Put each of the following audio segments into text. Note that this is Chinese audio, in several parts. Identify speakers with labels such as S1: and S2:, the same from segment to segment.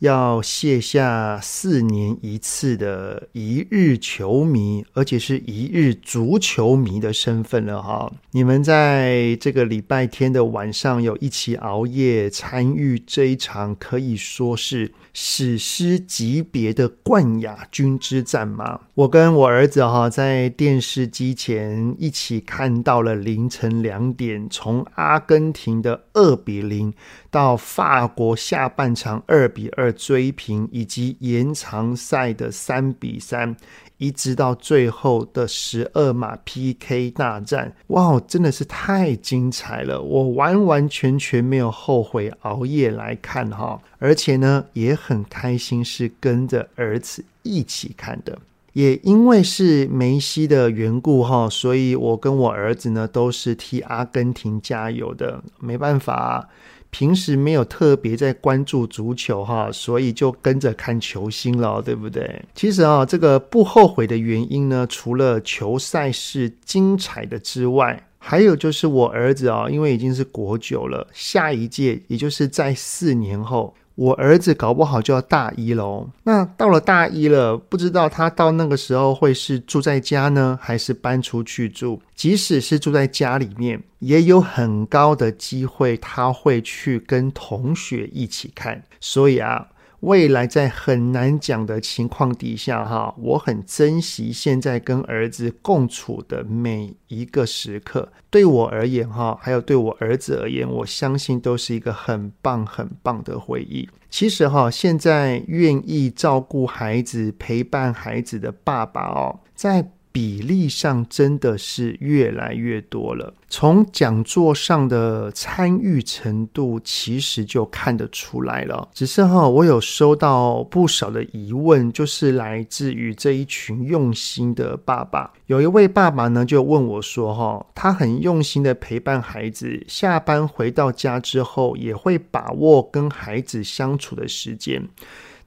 S1: 要卸下四年一次的一日球迷，而且是一日足球迷的身份了哈。你们在这个礼拜天的晚上有一起熬夜参与这一场可以说是史诗级别的冠亚军之战吗？我跟我儿子哈在电视机前一起看到了凌晨两点，从阿根廷的二比零到法国下半场二比二追平，以及延长赛的三比三，一直到最后的十二码 PK 大战，哇，真的是太精彩了！我完完全全没有后悔熬夜来看哈，而且呢也很开心是跟着儿子一起看的，也因为是梅西的缘故哈，所以我跟我儿子呢都是替阿根廷加油的，没办法。平时没有特别在关注足球哈，所以就跟着看球星了，对不对？其实啊，这个不后悔的原因呢，除了球赛是精彩的之外，还有就是我儿子啊，因为已经是国九了，下一届也就是在四年后。我儿子搞不好就要大一喽。那到了大一了，不知道他到那个时候会是住在家呢，还是搬出去住？即使是住在家里面，也有很高的机会他会去跟同学一起看。所以啊。未来在很难讲的情况底下，哈，我很珍惜现在跟儿子共处的每一个时刻。对我而言，哈，还有对我儿子而言，我相信都是一个很棒很棒的回忆。其实，哈，现在愿意照顾孩子、陪伴孩子的爸爸哦，在。比例上真的是越来越多了。从讲座上的参与程度，其实就看得出来了。只是哈，我有收到不少的疑问，就是来自于这一群用心的爸爸。有一位爸爸呢，就问我说：“哈，他很用心的陪伴孩子，下班回到家之后，也会把握跟孩子相处的时间。”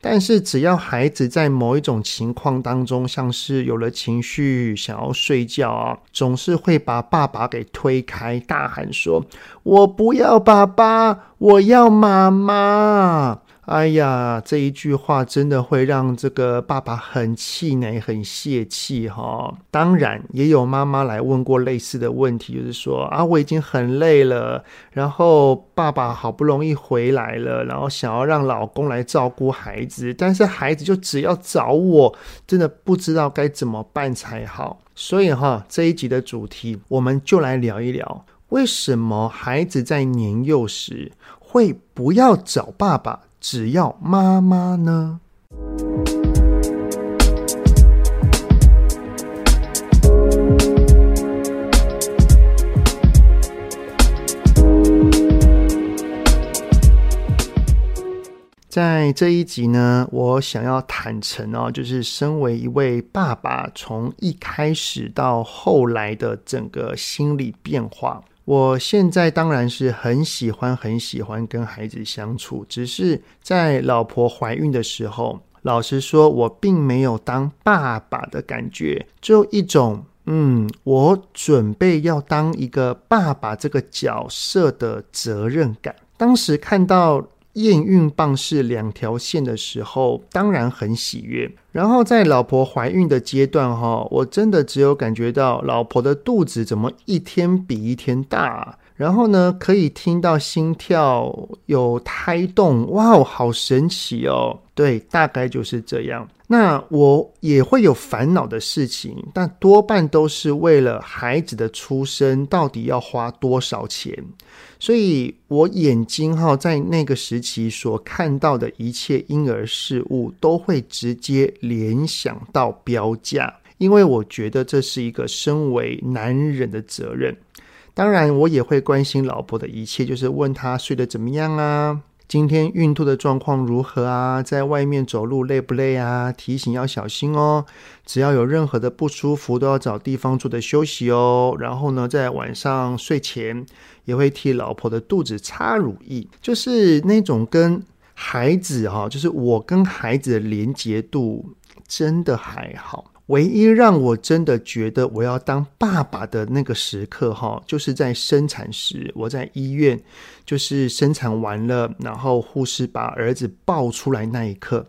S1: 但是，只要孩子在某一种情况当中，像是有了情绪，想要睡觉啊，总是会把爸爸给推开，大喊说：“我不要爸爸，我要妈妈。”哎呀，这一句话真的会让这个爸爸很气馁、很泄气哈。当然，也有妈妈来问过类似的问题，就是说啊，我已经很累了，然后爸爸好不容易回来了，然后想要让老公来照顾孩子，但是孩子就只要找我，真的不知道该怎么办才好。所以哈，这一集的主题，我们就来聊一聊，为什么孩子在年幼时会不要找爸爸？只要妈妈呢？在这一集呢，我想要坦诚哦，就是身为一位爸爸，从一开始到后来的整个心理变化。我现在当然是很喜欢很喜欢跟孩子相处，只是在老婆怀孕的时候，老实说，我并没有当爸爸的感觉，就一种嗯，我准备要当一个爸爸这个角色的责任感。当时看到。验孕棒是两条线的时候，当然很喜悦。然后在老婆怀孕的阶段，哈，我真的只有感觉到老婆的肚子怎么一天比一天大。然后呢，可以听到心跳，有胎动，哇，好神奇哦！对，大概就是这样。那我也会有烦恼的事情，但多半都是为了孩子的出生，到底要花多少钱？所以，我眼睛哈，在那个时期所看到的一切婴儿事物，都会直接联想到标价，因为我觉得这是一个身为男人的责任。当然，我也会关心老婆的一切，就是问她睡得怎么样啊。今天孕吐的状况如何啊？在外面走路累不累啊？提醒要小心哦。只要有任何的不舒服，都要找地方坐着休息哦。然后呢，在晚上睡前也会替老婆的肚子擦乳液，就是那种跟孩子哈，就是我跟孩子的连结度真的还好。唯一让我真的觉得我要当爸爸的那个时刻，哈，就是在生产时，我在医院，就是生产完了，然后护士把儿子抱出来那一刻，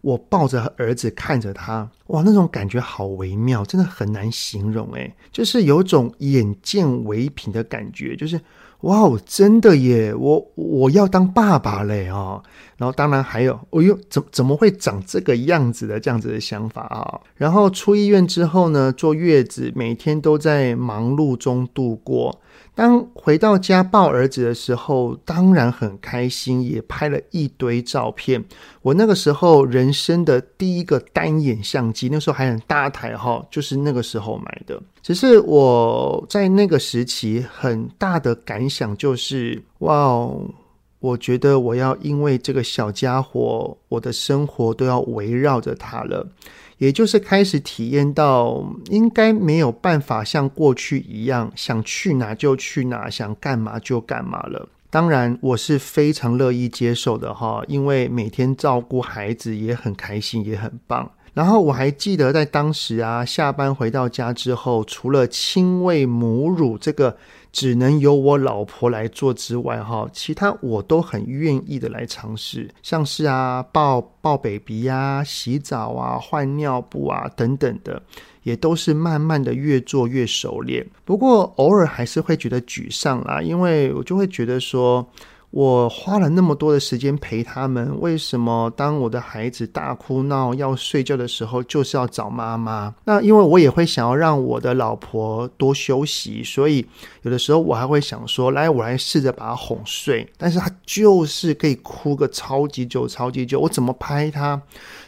S1: 我抱着儿子看着他，哇，那种感觉好微妙，真的很难形容，诶，就是有种眼见为凭的感觉，就是。哇哦，真的耶！我我要当爸爸嘞哦，然后当然还有，哎呦，怎怎么会长这个样子的这样子的想法啊？然后出医院之后呢，坐月子，每天都在忙碌中度过。当回到家抱儿子的时候，当然很开心，也拍了一堆照片。我那个时候人生的第一个单眼相机，那时候还很大台哈，就是那个时候买的。只是我在那个时期很大的感想就是，哇，我觉得我要因为这个小家伙，我的生活都要围绕着他了。也就是开始体验到，应该没有办法像过去一样，想去哪就去哪，想干嘛就干嘛了。当然，我是非常乐意接受的哈，因为每天照顾孩子也很开心，也很棒。然后我还记得在当时啊，下班回到家之后，除了亲喂母乳这个。只能由我老婆来做之外，哈，其他我都很愿意的来尝试，像是啊抱抱 baby 呀、洗澡啊、换尿布啊等等的，也都是慢慢的越做越熟练。不过偶尔还是会觉得沮丧啦，因为我就会觉得说。我花了那么多的时间陪他们，为什么当我的孩子大哭闹要睡觉的时候，就是要找妈妈？那因为我也会想要让我的老婆多休息，所以有的时候我还会想说，来，我来试着把她哄睡，但是她就是可以哭个超级久、超级久，我怎么拍她？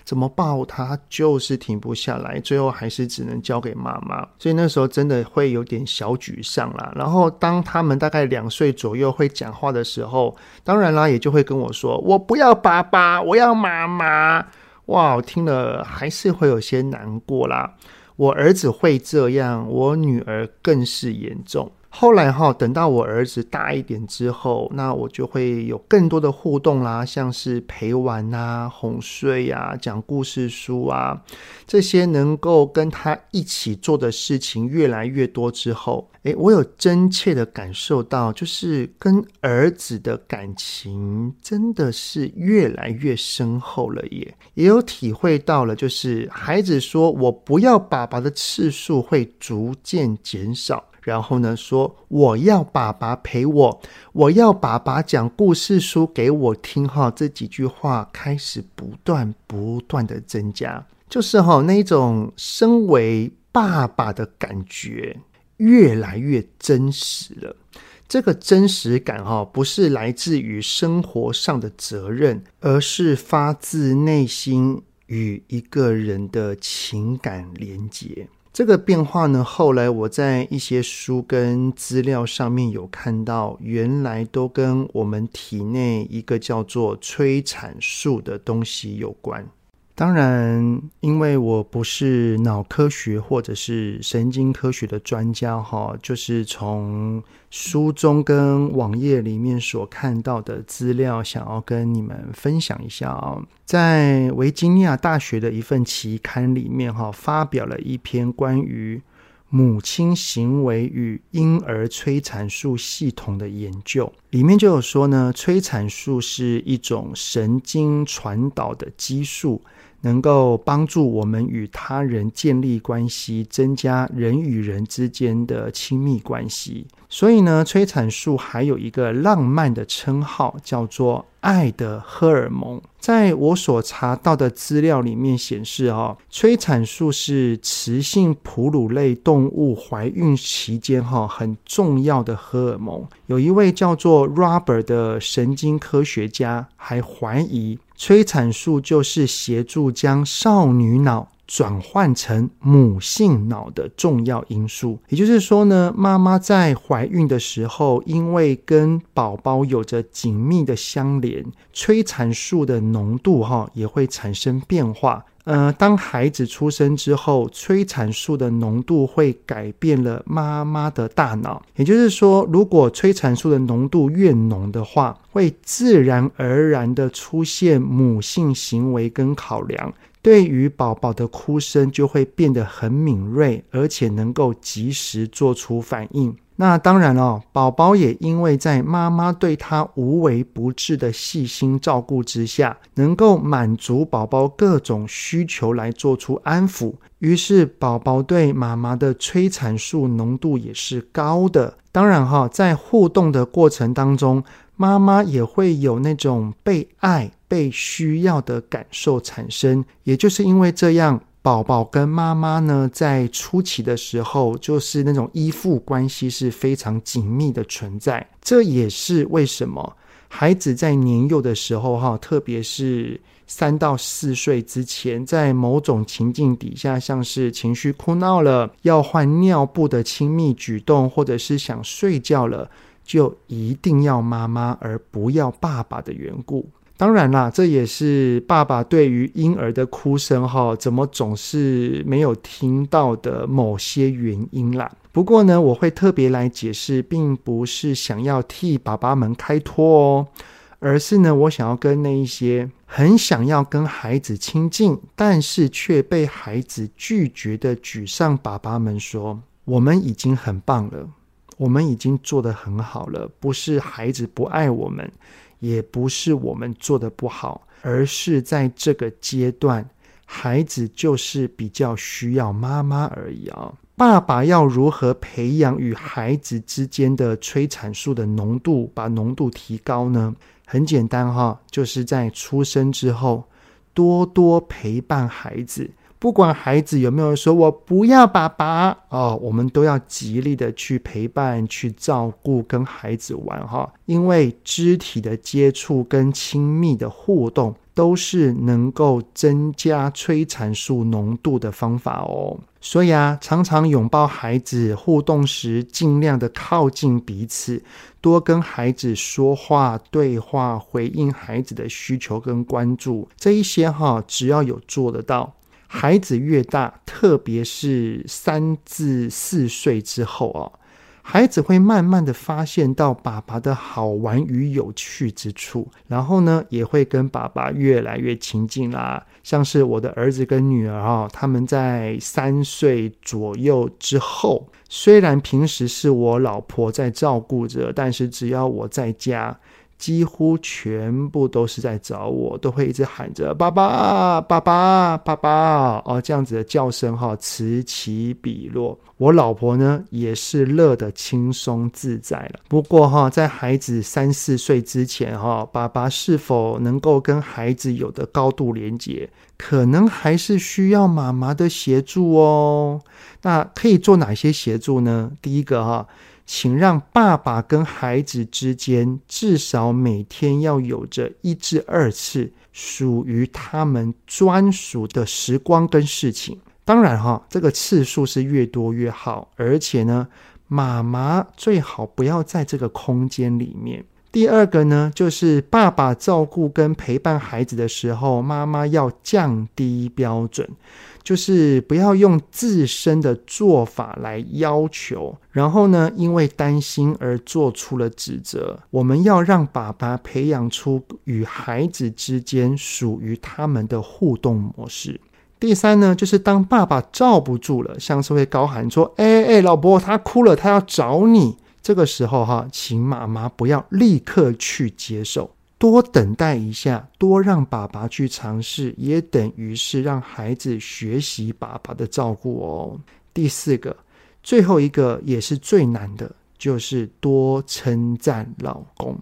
S1: 怎么抱他就是停不下来，最后还是只能交给妈妈。所以那时候真的会有点小沮丧啦。然后当他们大概两岁左右会讲话的时候，当然啦，也就会跟我说：“我不要爸爸，我要妈妈。”哇，我听了还是会有些难过啦。我儿子会这样，我女儿更是严重。后来哈，等到我儿子大一点之后，那我就会有更多的互动啦，像是陪玩啊、哄睡呀、讲故事书啊，这些能够跟他一起做的事情越来越多之后，诶，我有真切的感受到，就是跟儿子的感情真的是越来越深厚了耶，也有体会到了，就是孩子说我不要爸爸的次数会逐渐减少。然后呢，说我要爸爸陪我，我要爸爸讲故事书给我听。哈，这几句话开始不断不断的增加，就是哈那种身为爸爸的感觉越来越真实了。这个真实感哈，不是来自于生活上的责任，而是发自内心与一个人的情感连结。这个变化呢，后来我在一些书跟资料上面有看到，原来都跟我们体内一个叫做催产素的东西有关。当然，因为我不是脑科学或者是神经科学的专家，哈，就是从书中跟网页里面所看到的资料，想要跟你们分享一下啊。在维吉尼亚大学的一份期刊里面，哈，发表了一篇关于母亲行为与婴儿催产素系统的研究，里面就有说呢，催产素是一种神经传导的激素。能够帮助我们与他人建立关系，增加人与人之间的亲密关系。所以呢，催产素还有一个浪漫的称号，叫做“爱的荷尔蒙”。在我所查到的资料里面显示，哦，催产素是雌性哺乳类动物怀孕期间哈很重要的荷尔蒙。有一位叫做 Robert 的神经科学家还怀疑。催产素就是协助将少女脑转换成母性脑的重要因素。也就是说呢，妈妈在怀孕的时候，因为跟宝宝有着紧密的相连，催产素的浓度哈也会产生变化。呃，当孩子出生之后，催产素的浓度会改变了妈妈的大脑。也就是说，如果催产素的浓度越浓的话，会自然而然的出现母性行为跟考量，对于宝宝的哭声就会变得很敏锐，而且能够及时做出反应。那当然了，宝宝也因为在妈妈对他无微不至的细心照顾之下，能够满足宝宝各种需求来做出安抚，于是宝宝对妈妈的催产素浓度也是高的。当然哈，在互动的过程当中，妈妈也会有那种被爱、被需要的感受产生，也就是因为这样。宝宝跟妈妈呢，在初期的时候，就是那种依附关系是非常紧密的存在。这也是为什么孩子在年幼的时候，哈，特别是三到四岁之前，在某种情境底下，像是情绪哭闹了、要换尿布的亲密举动，或者是想睡觉了，就一定要妈妈而不要爸爸的缘故。当然啦，这也是爸爸对于婴儿的哭声哈，怎么总是没有听到的某些原因啦。不过呢，我会特别来解释，并不是想要替爸爸们开脱哦，而是呢，我想要跟那一些很想要跟孩子亲近，但是却被孩子拒绝的沮丧爸爸们说：我们已经很棒了，我们已经做得很好了，不是孩子不爱我们。也不是我们做的不好，而是在这个阶段，孩子就是比较需要妈妈而已啊。爸爸要如何培养与孩子之间的催产素的浓度，把浓度提高呢？很简单哈，就是在出生之后，多多陪伴孩子。不管孩子有没有说“我不要爸爸”哦，我们都要极力的去陪伴、去照顾、跟孩子玩哈。因为肢体的接触跟亲密的互动，都是能够增加催产素浓度的方法哦。所以啊，常常拥抱孩子，互动时尽量的靠近彼此，多跟孩子说话、对话，回应孩子的需求跟关注，这一些哈，只要有做得到。孩子越大，特别是三至四岁之后啊，孩子会慢慢的发现到爸爸的好玩与有趣之处，然后呢，也会跟爸爸越来越亲近啦。像是我的儿子跟女儿啊，他们在三岁左右之后，虽然平时是我老婆在照顾着，但是只要我在家。几乎全部都是在找我，都会一直喊着“爸爸，爸爸，爸爸”哦，这样子的叫声哈，此起彼落。我老婆呢也是乐得轻松自在了。不过哈，在孩子三四岁之前哈，爸爸是否能够跟孩子有的高度连接，可能还是需要妈妈的协助哦。那可以做哪些协助呢？第一个哈。请让爸爸跟孩子之间至少每天要有着一至二次属于他们专属的时光跟事情。当然哈，这个次数是越多越好，而且呢，妈妈最好不要在这个空间里面。第二个呢，就是爸爸照顾跟陪伴孩子的时候，妈妈要降低标准，就是不要用自身的做法来要求，然后呢，因为担心而做出了指责。我们要让爸爸培养出与孩子之间属于他们的互动模式。第三呢，就是当爸爸罩不住了，像是会高喊说：“哎哎，老婆，他哭了，他要找你。”这个时候哈，请妈妈不要立刻去接受，多等待一下，多让爸爸去尝试，也等于是让孩子学习爸爸的照顾哦。第四个，最后一个也是最难的，就是多称赞老公。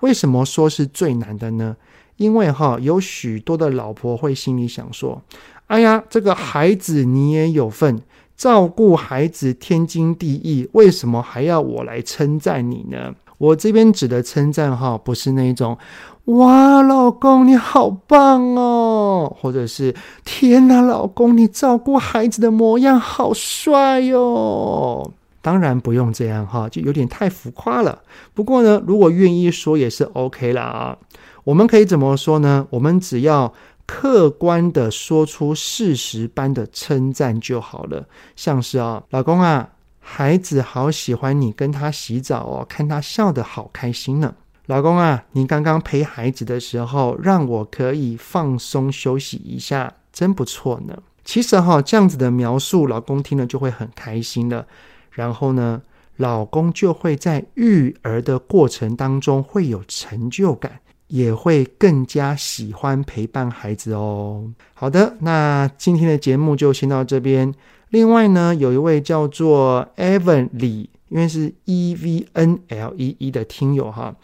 S1: 为什么说是最难的呢？因为哈，有许多的老婆会心里想说：“哎呀，这个孩子你也有份。”照顾孩子天经地义，为什么还要我来称赞你呢？我这边指的称赞哈，不是那种“哇，老公你好棒哦”，或者是天哪，老公，你照顾孩子的模样好帅哟。当然不用这样哈，就有点太浮夸了。不过呢，如果愿意说也是 OK 啦啊。我们可以怎么说呢？我们只要客观的说出事实般的称赞就好了。像是啊，老公啊，孩子好喜欢你跟他洗澡哦，看他笑得好开心呢。老公啊，你刚刚陪孩子的时候，让我可以放松休息一下，真不错呢。其实哈，这样子的描述，老公听了就会很开心了。然后呢，老公就会在育儿的过程当中会有成就感，也会更加喜欢陪伴孩子哦。好的，那今天的节目就先到这边。另外呢，有一位叫做 Evan 李，因为是 E V N L E E 的听友哈。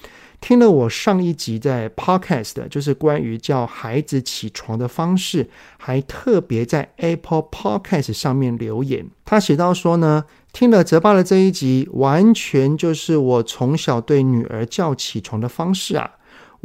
S1: 听了我上一集在 Podcast，就是关于叫孩子起床的方式，还特别在 Apple Podcast 上面留言。他写到说呢，听了泽爸的这一集，完全就是我从小对女儿叫起床的方式啊。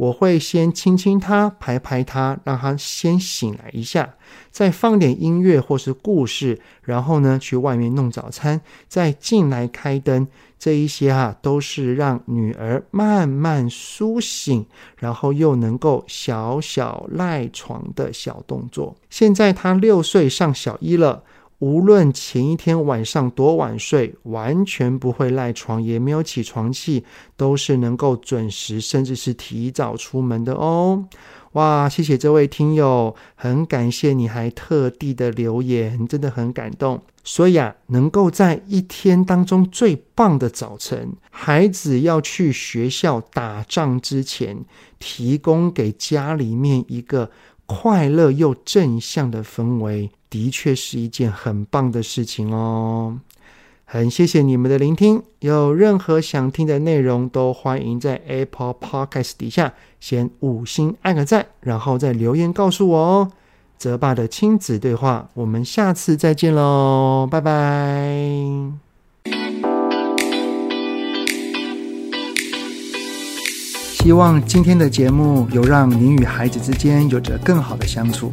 S1: 我会先亲亲她，拍拍她，让她先醒来一下，再放点音乐或是故事，然后呢，去外面弄早餐，再进来开灯。这一些啊，都是让女儿慢慢苏醒，然后又能够小小赖床的小动作。现在她六岁，上小一了。无论前一天晚上多晚睡，完全不会赖床，也没有起床气，都是能够准时，甚至是提早出门的哦。哇，谢谢这位听友，很感谢你还特地的留言，真的很感动。所以啊，能够在一天当中最棒的早晨，孩子要去学校打仗之前，提供给家里面一个快乐又正向的氛围。的确是一件很棒的事情哦，很谢谢你们的聆听。有任何想听的内容，都欢迎在 Apple Podcast 底下先五星按个赞，然后再留言告诉我哦。泽爸的亲子对话，我们下次再见喽，拜拜。希望今天的节目有让您与孩子之间有着更好的相处。